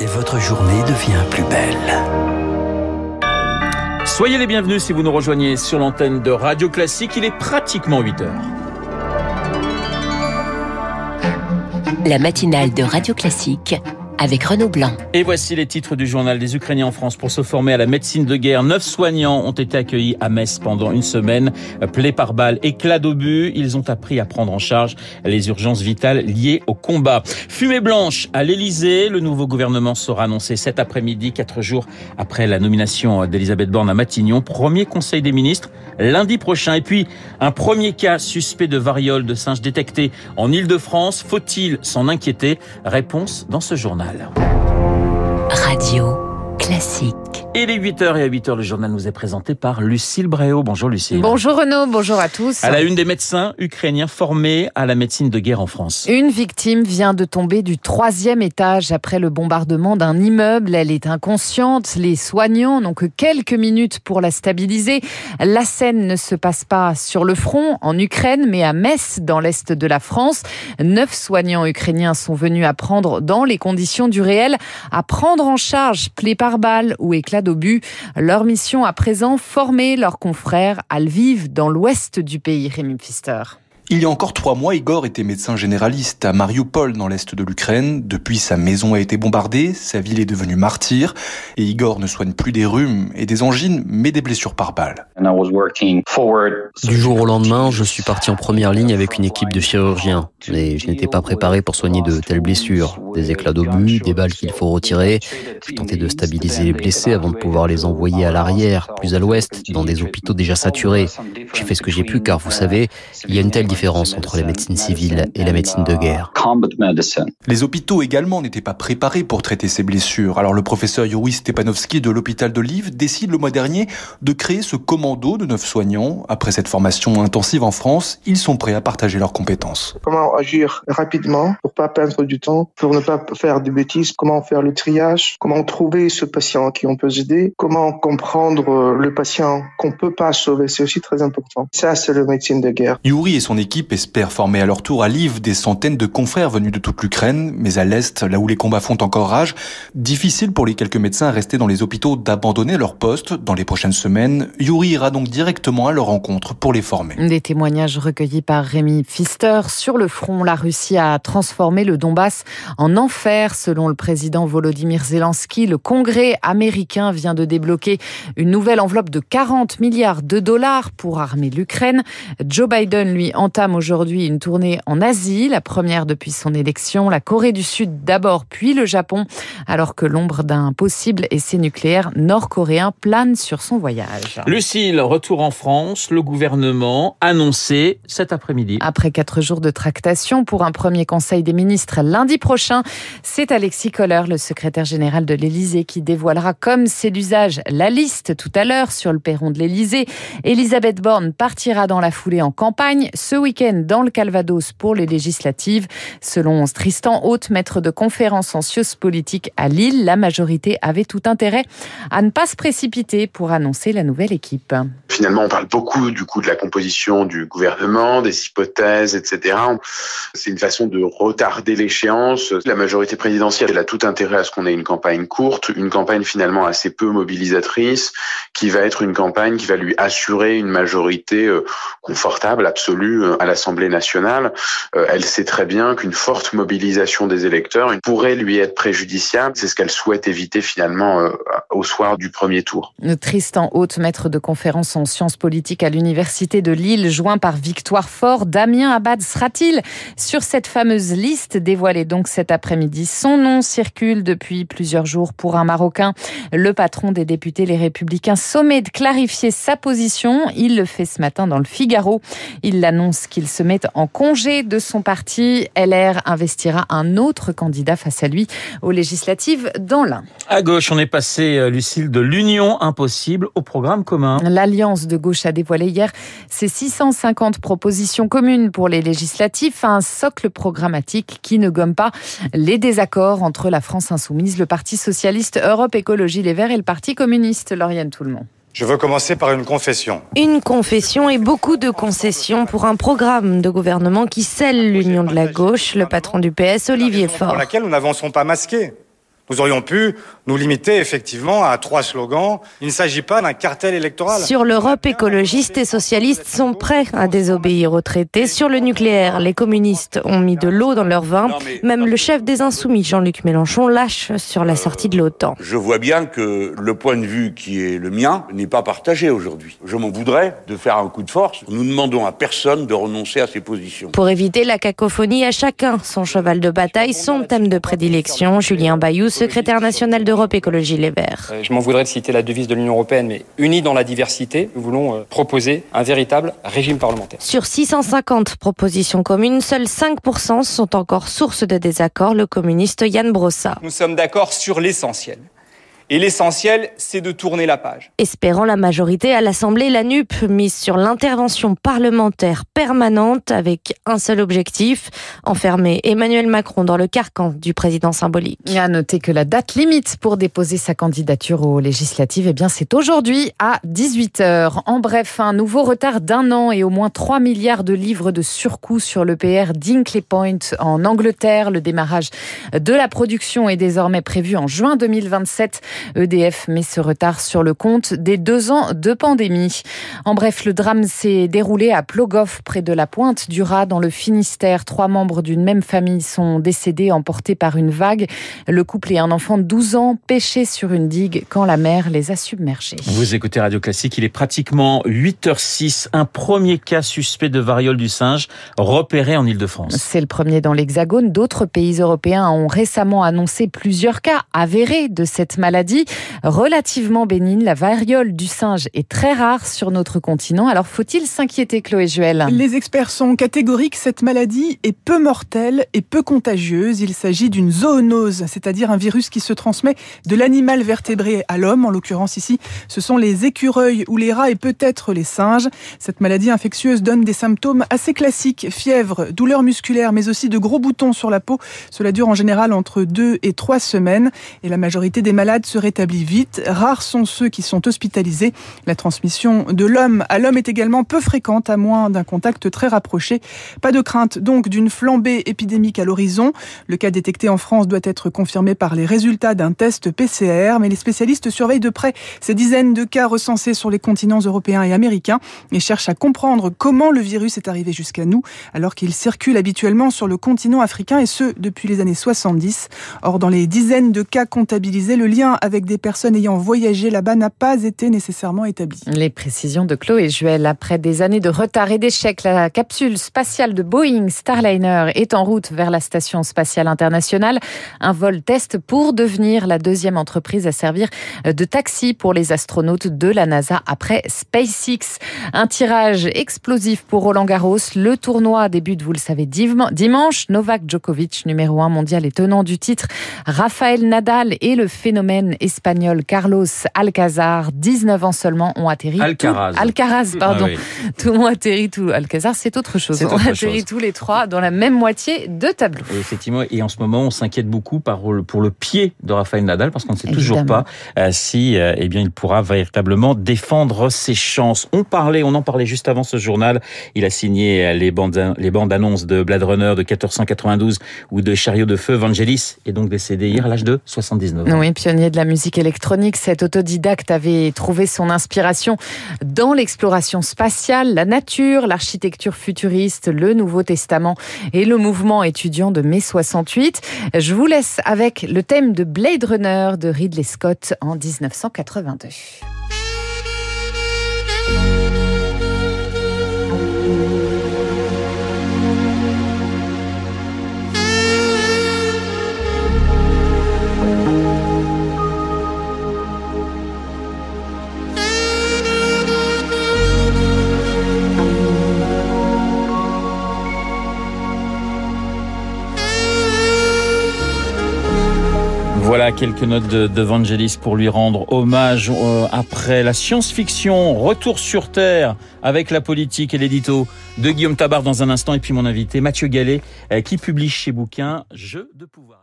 et votre journée devient plus belle. Soyez les bienvenus si vous nous rejoignez sur l'antenne de Radio Classique. Il est pratiquement 8 heures. La matinale de Radio Classique avec Renaud Blanc. Et voici les titres du journal des Ukrainiens en France. Pour se former à la médecine de guerre, neuf soignants ont été accueillis à Metz pendant une semaine. Plaies par balle, éclat d'obus, ils ont appris à prendre en charge les urgences vitales liées au combat. Fumée blanche à l'Elysée, le nouveau gouvernement sera annoncé cet après-midi, quatre jours après la nomination d'Elisabeth Borne à Matignon. Premier conseil des ministres lundi prochain. Et puis, un premier cas suspect de variole de singe détecté en Ile-de-France. Faut-il s'en inquiéter? Réponse dans ce journal. Radio classique. Et les 8h et à 8h, le journal nous est présenté par Lucille Bréau. Bonjour Lucille. Bonjour Renaud, bonjour à tous. À la une des médecins ukrainiens formés à la médecine de guerre en France. Une victime vient de tomber du troisième étage après le bombardement d'un immeuble. Elle est inconsciente. Les soignants n'ont que quelques minutes pour la stabiliser. La scène ne se passe pas sur le front en Ukraine, mais à Metz, dans l'est de la France. Neuf soignants ukrainiens sont venus apprendre dans les conditions du réel à prendre en charge plaies par balle ou éclats d'obus. Leur mission à présent, former leurs confrères à Lviv, dans l'ouest du pays, Rémi Pfister. Il y a encore trois mois, Igor était médecin généraliste à Mariupol, dans l'est de l'Ukraine. Depuis, sa maison a été bombardée, sa ville est devenue martyre, et Igor ne soigne plus des rhumes et des angines, mais des blessures par balle. Du jour au lendemain, je suis parti en première ligne avec une équipe de chirurgiens, mais je n'étais pas préparé pour soigner de telles blessures. Des éclats d'obus, des balles qu'il faut retirer. Je tentais de stabiliser les blessés avant de pouvoir les envoyer à l'arrière, plus à l'ouest, dans des hôpitaux déjà saturés. J'ai fait ce que j'ai pu, car vous savez, il y a une telle différence entre la médecine civile et la médecine de guerre. Les hôpitaux également n'étaient pas préparés pour traiter ces blessures. Alors le professeur Yuri Stepanovski de l'hôpital de Lviv décide le mois dernier de créer ce commando de neuf soignants. Après cette formation intensive en France, ils sont prêts à partager leurs compétences. Comment agir rapidement pour pas perdre du temps, pour ne pas faire de bêtises, comment faire le triage, comment trouver ce patient qui on peut aider, comment comprendre le patient qu'on peut pas sauver, c'est aussi très important. Ça, c'est la médecine de guerre. Yuri et son équipe espère former à leur tour à Lviv des centaines de confrères venus de toute l'Ukraine, mais à l'est, là où les combats font encore rage, difficile pour les quelques médecins restés dans les hôpitaux d'abandonner leur poste dans les prochaines semaines. Yuri ira donc directement à leur rencontre pour les former. Des témoignages recueillis par Rémi Pfister. Sur le front, la Russie a transformé le Donbass en enfer, selon le président Volodymyr Zelensky. Le Congrès américain vient de débloquer une nouvelle enveloppe de 40 milliards de dollars pour armer l'Ukraine. Joe Biden, lui, entame aujourd'hui une tournée en Asie, la première depuis son élection, la Corée du Sud d'abord, puis le Japon, alors que l'ombre d'un possible essai nucléaire nord-coréen plane sur son voyage. Lucille, retour en France, le gouvernement annoncé cet après-midi. Après quatre jours de tractation pour un premier conseil des ministres lundi prochain, c'est Alexis Kohler, le secrétaire général de l'Élysée, qui dévoilera, comme c'est l'usage, la liste tout à l'heure sur le perron de l'Élysée. Elisabeth Borne partira dans la foulée en campagne ce week-end dans le Calvados pour les législatives. Selon Tristan Haute, maître de conférence en sciences politiques à Lille, la majorité avait tout intérêt à ne pas se précipiter pour annoncer la nouvelle équipe. Finalement, on parle beaucoup du coup de la composition du gouvernement, des hypothèses, etc. C'est une façon de retarder l'échéance. La majorité présidentielle, elle a tout intérêt à ce qu'on ait une campagne courte, une campagne finalement assez peu mobilisatrice, qui va être une campagne qui va lui assurer une majorité euh, confortable, absolue euh, à l'Assemblée nationale. Euh, elle sait très bien qu'une forte mobilisation des électeurs pourrait lui être préjudiciable. C'est ce qu'elle souhaite éviter finalement au soir du premier tour. Tristan Haute, maître de conférence en sciences politiques à l'Université de Lille, joint par Victoire Fort, Damien Abad sera-t-il sur cette fameuse liste dévoilée donc cet après-midi? Son nom circule depuis plusieurs jours pour un Marocain. Le patron des députés Les Républicains sommet de clarifier sa position. Il le fait ce matin dans le Figaro. Il annonce qu'il se met en congé de son parti. LR investira un autre candidat face à lui aux législatives dans l'Ain. À gauche, on est passé, euh, Lucille, de l'union impossible au programme commun. L'Alliance de gauche a dévoilé hier ses 650 propositions communes pour les législatives, un socle programmatique qui ne gomme pas les désaccords entre la France insoumise, le Parti socialiste, Europe Écologie Les Verts et le Parti communiste. Lauriane Tout-le-Monde. Je veux commencer par une confession. Une confession et beaucoup de concessions pour un programme de gouvernement qui scelle l'union de la gauche, le patron du PS, Olivier Faure. Pour laquelle nous n'avançons pas masqué. Nous aurions pu nous limiter effectivement à trois slogans. Il ne s'agit pas d'un cartel électoral. Sur l'Europe, écologistes et socialistes sont prêts à désobéir aux traités. Sur le nucléaire, les communistes ont mis de l'eau dans leur vin. Même le chef des Insoumis, Jean-Luc Mélenchon, lâche sur la sortie de l'OTAN. Je vois bien que le point de vue qui est le mien n'est pas partagé aujourd'hui. Je m'en voudrais de faire un coup de force. Nous ne demandons à personne de renoncer à ses positions. Pour éviter la cacophonie, à chacun son cheval de bataille, son thème de prédilection. Julien Bayou, secrétaire national d'Europe Écologie Les Verts. Euh, je m'en voudrais de citer la devise de l'Union européenne, mais unis dans la diversité, nous voulons euh, proposer un véritable régime parlementaire. Sur 650 propositions communes, seuls 5% sont encore source de désaccord. Le communiste Yann Brossa. Nous sommes d'accord sur l'essentiel. Et l'essentiel, c'est de tourner la page. Espérant la majorité à l'Assemblée, la NUP mise sur l'intervention parlementaire permanente avec un seul objectif, enfermer Emmanuel Macron dans le carcan du président symbolique. Et à noter que la date limite pour déposer sa candidature aux législatives, eh bien, c'est aujourd'hui à 18h. En bref, un nouveau retard d'un an et au moins 3 milliards de livres de surcoût sur le PR d'Inkley Point en Angleterre. Le démarrage de la production est désormais prévu en juin 2027. EDF met ce retard sur le compte des deux ans de pandémie. En bref, le drame s'est déroulé à Plogoff, près de la pointe du Raz, dans le Finistère. Trois membres d'une même famille sont décédés, emportés par une vague. Le couple et un enfant de 12 ans pêchaient sur une digue quand la mer les a submergés. Vous écoutez Radio Classique, il est pratiquement 8h06. Un premier cas suspect de variole du singe repéré en Ile-de-France. C'est le premier dans l'Hexagone. D'autres pays européens ont récemment annoncé plusieurs cas avérés de cette maladie relativement bénigne. La variole du singe est très rare sur notre continent. Alors faut-il s'inquiéter, Chloé Juel Les experts sont catégoriques. Cette maladie est peu mortelle et peu contagieuse. Il s'agit d'une zoonose, c'est-à-dire un virus qui se transmet de l'animal vertébré à l'homme. En l'occurrence ici, ce sont les écureuils ou les rats et peut-être les singes. Cette maladie infectieuse donne des symptômes assez classiques. Fièvre, douleurs musculaires, mais aussi de gros boutons sur la peau. Cela dure en général entre deux et trois semaines. Et la majorité des malades se rétablit vite. Rares sont ceux qui sont hospitalisés. La transmission de l'homme à l'homme est également peu fréquente, à moins d'un contact très rapproché. Pas de crainte donc d'une flambée épidémique à l'horizon. Le cas détecté en France doit être confirmé par les résultats d'un test PCR, mais les spécialistes surveillent de près ces dizaines de cas recensés sur les continents européens et américains et cherchent à comprendre comment le virus est arrivé jusqu'à nous alors qu'il circule habituellement sur le continent africain et ce depuis les années 70. Or, dans les dizaines de cas comptabilisés, le lien avec des personnes ayant voyagé là-bas n'a pas été nécessairement établi. Les précisions de Chloé Juel. Après des années de retard et d'échecs, la capsule spatiale de Boeing Starliner est en route vers la station spatiale internationale. Un vol test pour devenir la deuxième entreprise à servir de taxi pour les astronautes de la NASA après SpaceX. Un tirage explosif pour Roland Garros. Le tournoi débute, vous le savez, dimanche. Novak Djokovic, numéro un mondial et tenant du titre. Raphaël Nadal et le phénomène espagnol Carlos Alcazar, 19 ans seulement, ont atterri. Alcaraz. Tout... Alcaraz, pardon. Ah oui. Tout ont atterri, tout. Alcazar, c'est autre chose. On atterri tous les trois dans la même moitié de tableau. Et effectivement, et en ce moment, on s'inquiète beaucoup pour le pied de Raphaël Nadal parce qu'on ne sait Évidemment. toujours pas euh, si euh, eh bien, il pourra véritablement défendre ses chances. On parlait, on en parlait juste avant ce journal. Il a signé les bandes, les bandes annonces de Blade Runner de 1492 ou de Chariot de feu. Vangelis est donc décédé hier à l'âge de 79 ans. Oui, pionnier de la musique électronique, cet autodidacte avait trouvé son inspiration dans l'exploration spatiale, la nature, l'architecture futuriste, le Nouveau Testament et le mouvement étudiant de mai 68. Je vous laisse avec le thème de Blade Runner de Ridley Scott en 1982. Voilà quelques notes de, de Vangelis pour lui rendre hommage euh, après la science-fiction. Retour sur Terre avec la politique et l'édito de Guillaume Tabar dans un instant et puis mon invité Mathieu Gallet euh, qui publie chez Bouquin Jeux de pouvoir.